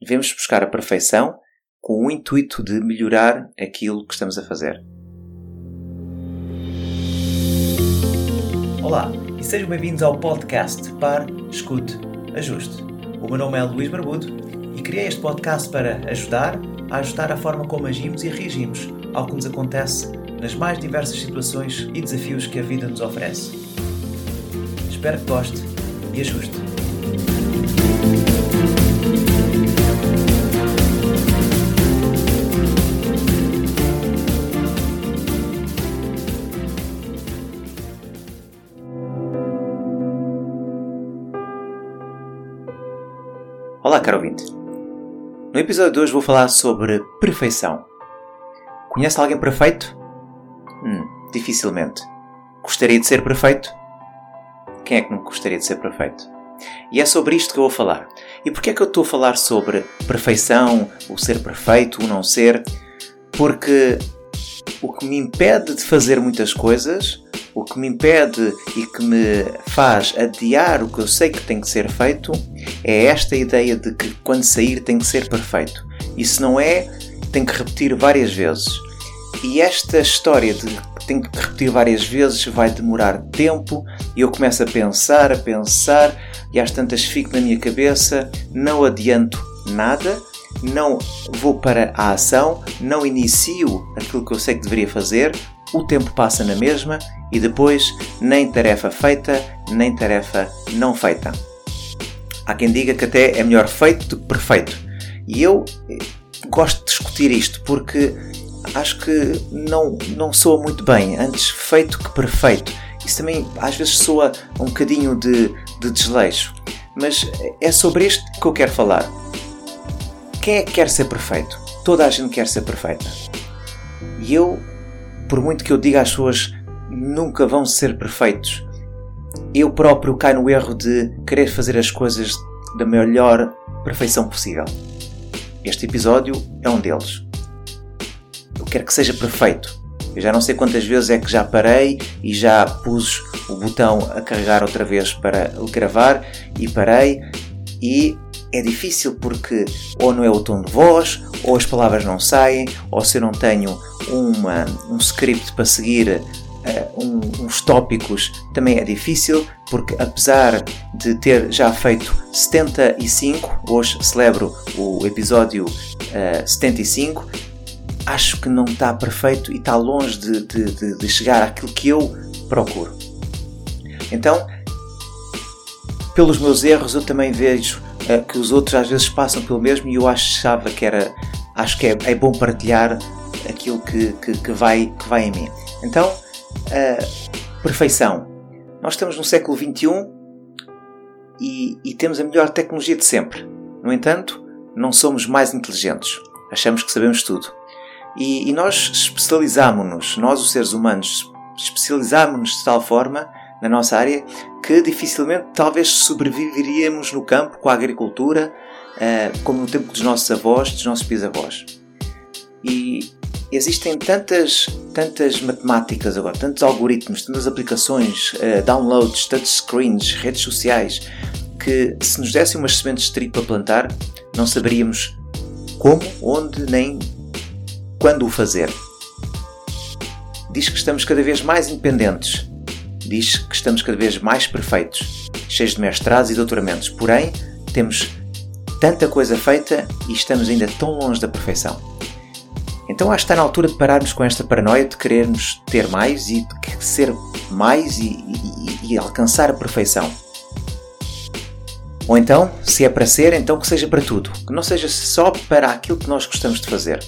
devemos buscar a perfeição com o intuito de melhorar aquilo que estamos a fazer. Olá e sejam bem-vindos ao podcast Par, Escute, Ajuste. O meu nome é Luís Barbudo e criei este podcast para ajudar a ajustar a forma como agimos e reagimos ao que nos acontece nas mais diversas situações e desafios que a vida nos oferece. Espero que goste e ajuste. Olá, caro ouvinte. No episódio de hoje vou falar sobre perfeição. Conhece alguém perfeito? Hum, dificilmente. Gostaria de ser perfeito? Quem é que não gostaria de ser perfeito? E é sobre isto que eu vou falar. E porquê é que eu estou a falar sobre perfeição, o ser perfeito, o não ser? Porque o que me impede de fazer muitas coisas, o que me impede e que me faz adiar o que eu sei que tem que ser feito, é esta ideia de que quando sair tem que ser perfeito. E se não é, tem que repetir várias vezes. E esta história de que tenho que repetir várias vezes vai demorar tempo e eu começo a pensar, a pensar e às tantas fico na minha cabeça, não adianto nada, não vou para a ação, não inicio aquilo que eu sei que deveria fazer, o tempo passa na mesma e depois nem tarefa feita, nem tarefa não feita. Há quem diga que até é melhor feito do que perfeito. E eu eh, gosto de discutir isto porque acho que não, não soa muito bem, antes feito que perfeito. Isso também às vezes soa um bocadinho de, de desleixo. Mas é sobre isto que eu quero falar. Quem é que quer ser perfeito? Toda a gente quer ser perfeita. E eu, por muito que eu diga às pessoas nunca vão ser perfeitos, eu próprio caio no erro de querer fazer as coisas da melhor perfeição possível. Este episódio é um deles quero que seja perfeito. Eu já não sei quantas vezes é que já parei e já pus o botão a carregar outra vez para gravar e parei e é difícil porque ou não é o tom de voz, ou as palavras não saem, ou se eu não tenho uma, um script para seguir uh, um, uns tópicos, também é difícil porque apesar de ter já feito 75, hoje celebro o episódio uh, 75, acho que não está perfeito e está longe de, de, de chegar àquilo que eu procuro. Então, pelos meus erros, eu também vejo uh, que os outros às vezes passam pelo mesmo e eu achava que era, acho que é, é bom partilhar aquilo que, que, que, vai, que vai em mim. Então, uh, perfeição. Nós estamos no século XXI e, e temos a melhor tecnologia de sempre. No entanto, não somos mais inteligentes. Achamos que sabemos tudo. E, e nós especializámonos, nós os seres humanos, especializámonos de tal forma na nossa área que dificilmente talvez sobreviveríamos no campo com a agricultura uh, como no tempo dos nossos avós, dos nossos bisavós. E existem tantas, tantas matemáticas agora, tantos algoritmos, tantas aplicações, uh, downloads, touchscreens, redes sociais, que se nos dessem umas sementes de trigo para plantar, não saberíamos como, onde, nem quando o fazer. Diz que estamos cada vez mais independentes. Diz que estamos cada vez mais perfeitos, cheios de mestrados e doutoramentos. Porém, temos tanta coisa feita e estamos ainda tão longe da perfeição. Então acho que está na altura de pararmos com esta paranoia de querermos ter mais e de ser mais e, e, e alcançar a perfeição. Ou então, se é para ser, então que seja para tudo, que não seja só para aquilo que nós gostamos de fazer.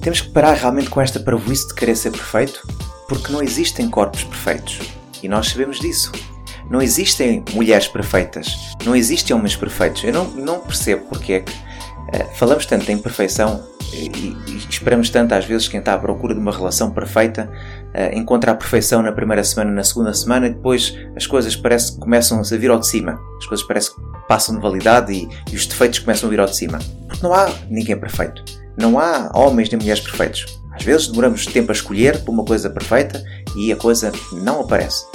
Temos que parar realmente com esta parvoíce de querer ser perfeito, porque não existem corpos perfeitos. E nós sabemos disso. Não existem mulheres perfeitas. Não existem homens perfeitos. Eu não, não percebo porque é que uh, falamos tanto em perfeição e, e, esperamos tanto às vezes quem está à procura de uma relação perfeita uh, encontra a perfeição na primeira semana, na segunda semana e depois as coisas parece que começam a vir ao de cima. As coisas parece que passam de validade e, e os defeitos começam a vir ao de cima. Porque não há ninguém perfeito. Não há homens nem mulheres perfeitos. Às vezes demoramos tempo a escolher por uma coisa perfeita e a coisa não aparece.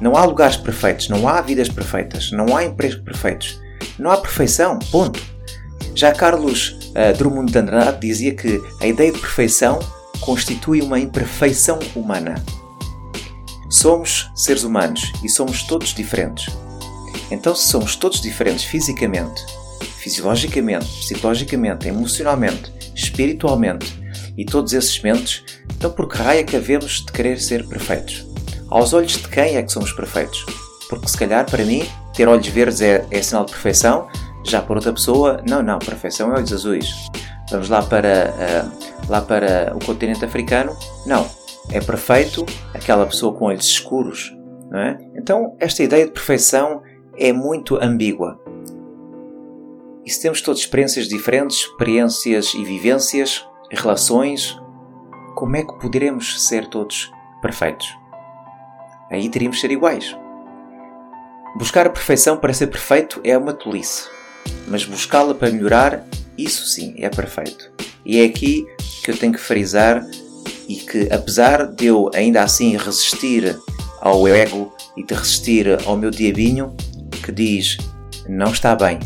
Não há lugares perfeitos, não há vidas perfeitas, não há empregos perfeitos. Não há perfeição, ponto. Já Carlos uh, Drummond de Andrade dizia que a ideia de perfeição constitui uma imperfeição humana. Somos seres humanos e somos todos diferentes. Então, se somos todos diferentes fisicamente, fisiologicamente, psicologicamente, emocionalmente, espiritualmente e todos esses mentes, então por que raio é que havemos de querer ser perfeitos? Aos olhos de quem é que somos perfeitos? Porque se calhar para mim ter olhos verdes é, é sinal de perfeição, já para outra pessoa, não, não, perfeição é olhos azuis. Vamos lá para, uh, lá para o continente africano, não, é perfeito aquela pessoa com olhos escuros. Não é? Então, esta ideia de perfeição é muito ambígua. E se temos todas experiências diferentes, experiências e vivências, relações, como é que poderemos ser todos perfeitos? Aí teríamos de ser iguais. Buscar a perfeição para ser perfeito é uma tolice, mas buscá-la para melhorar, isso sim é perfeito. E é aqui que eu tenho que frisar e que, apesar de eu ainda assim resistir ao ego e de resistir ao meu diabinho que diz não está bem,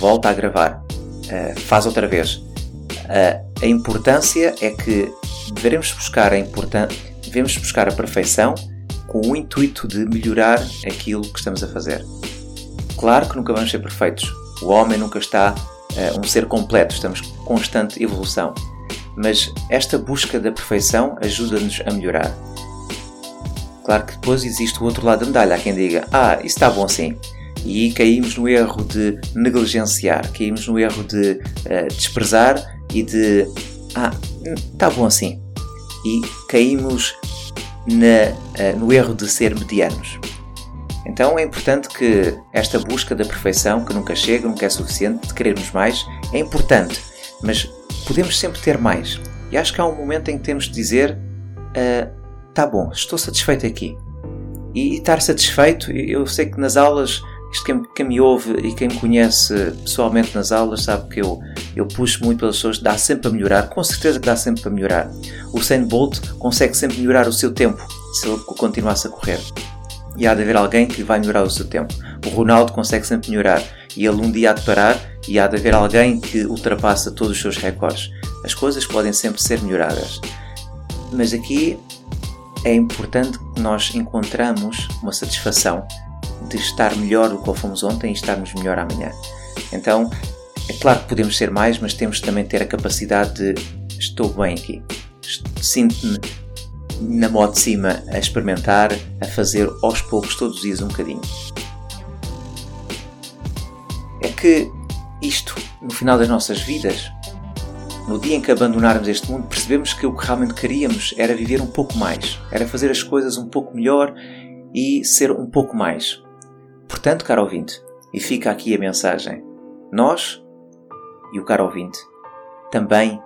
volta a gravar, uh, faz outra vez. Uh, a importância é que devemos buscar a devemos buscar a perfeição com o intuito de melhorar aquilo que estamos a fazer. Claro que nunca vamos ser perfeitos. O homem nunca está uh, um ser completo, estamos em constante evolução. Mas esta busca da perfeição ajuda-nos a melhorar. Claro que depois existe o outro lado da medalha. Há quem diga: Ah, isso está bom assim. E caímos no erro de negligenciar, caímos no erro de uh, desprezar e de Ah, está bom assim. E caímos na, uh, no erro de ser medianos. Então é importante que esta busca da perfeição, que nunca chega, nunca é suficiente, de querermos mais, é importante, mas podemos sempre ter mais. E acho que há um momento em que temos de dizer: uh, tá bom, estou satisfeito aqui. E, e estar satisfeito, eu sei que nas aulas, isto quem, quem, me ouve e quem me conhece pessoalmente nas aulas sabe que eu, eu puxo muito pelas pessoas, dá sempre a melhorar, com certeza que dá sempre para melhorar. O Usain Bolt consegue sempre melhorar o seu tempo se ele continuasse a correr. E há de haver alguém que vai melhorar o seu tempo. O Ronaldo consegue sempre melhorar e ele um dia há de parar e há de haver alguém que ultrapassa todos os seus recordes. As coisas podem sempre ser melhoradas. Mas aqui é importante que nós encontramos uma satisfação de estar melhor do que fomos ontem e estarmos melhor amanhã. Então, é claro que podemos ser mais, mas temos também ter a capacidade de estou bem aqui. Sinto-me na moto de cima a experimentar, a fazer aos poucos, todos os dias um bocadinho. É que isto, no final das nossas vidas, no dia em que abandonarmos este mundo, percebemos que o que realmente queríamos era viver um pouco mais, era fazer as coisas um pouco melhor e ser um pouco mais. Portanto, caro ouvinte, e fica aqui a mensagem: nós e o caro ouvinte também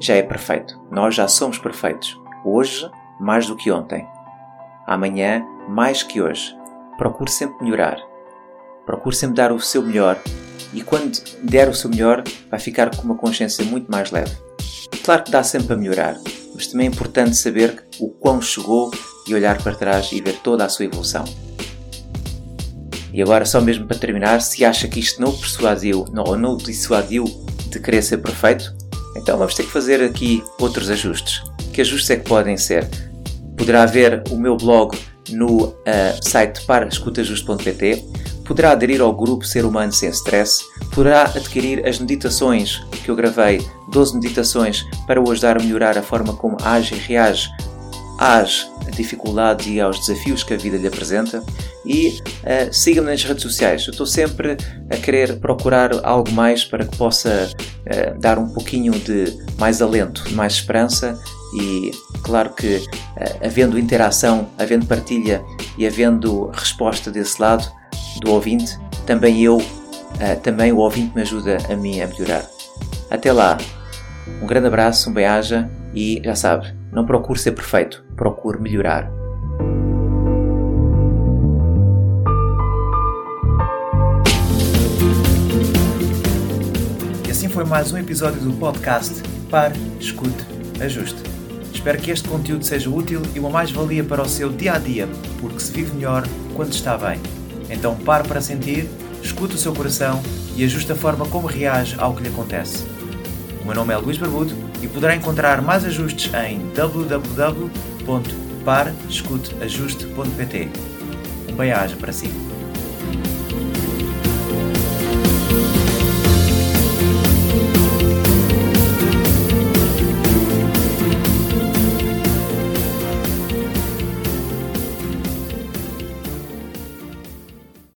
já é perfeito. Nós já somos perfeitos. Hoje, mais do que ontem. Amanhã, mais que hoje. Procure sempre melhorar. Procure sempre dar o seu melhor e quando der o seu melhor, vai ficar com uma consciência muito mais leve. Claro que dá sempre a melhorar, mas também é importante saber o quão chegou e olhar para trás e ver toda a sua evolução. E agora, só mesmo para terminar, se acha que isto não o persuadiu não, ou não o dissuadiu de querer ser perfeito, então vamos ter que fazer aqui outros ajustes que ajustes é que podem ser? Poderá ver o meu blog no uh, site paraescutajusto.pt, poderá aderir ao grupo Ser Humano Sem Stress, poderá adquirir as meditações que eu gravei, 12 meditações para o ajudar a melhorar a forma como age e reage às dificuldades e aos desafios que a vida lhe apresenta e uh, siga-me nas redes sociais. Eu estou sempre a querer procurar algo mais para que possa uh, dar um pouquinho de mais alento, mais esperança e claro que uh, havendo interação, havendo partilha e havendo resposta desse lado do ouvinte, também eu, também o ouvinte me ajuda a mim a melhorar. Até lá, um grande abraço, um bem-aja e já sabe, não procure ser perfeito, procure melhorar. E assim foi mais um episódio do podcast Pare, Escute, Ajuste. Espero que este conteúdo seja útil e uma mais-valia para o seu dia a dia, porque se vive melhor quando está bem. Então pare para sentir, escute o seu coração e ajuste a forma como reage ao que lhe acontece. O meu nome é Luís Barbudo e poderá encontrar mais ajustes em www.parescuteajuste.pt. Um bem-aja para si.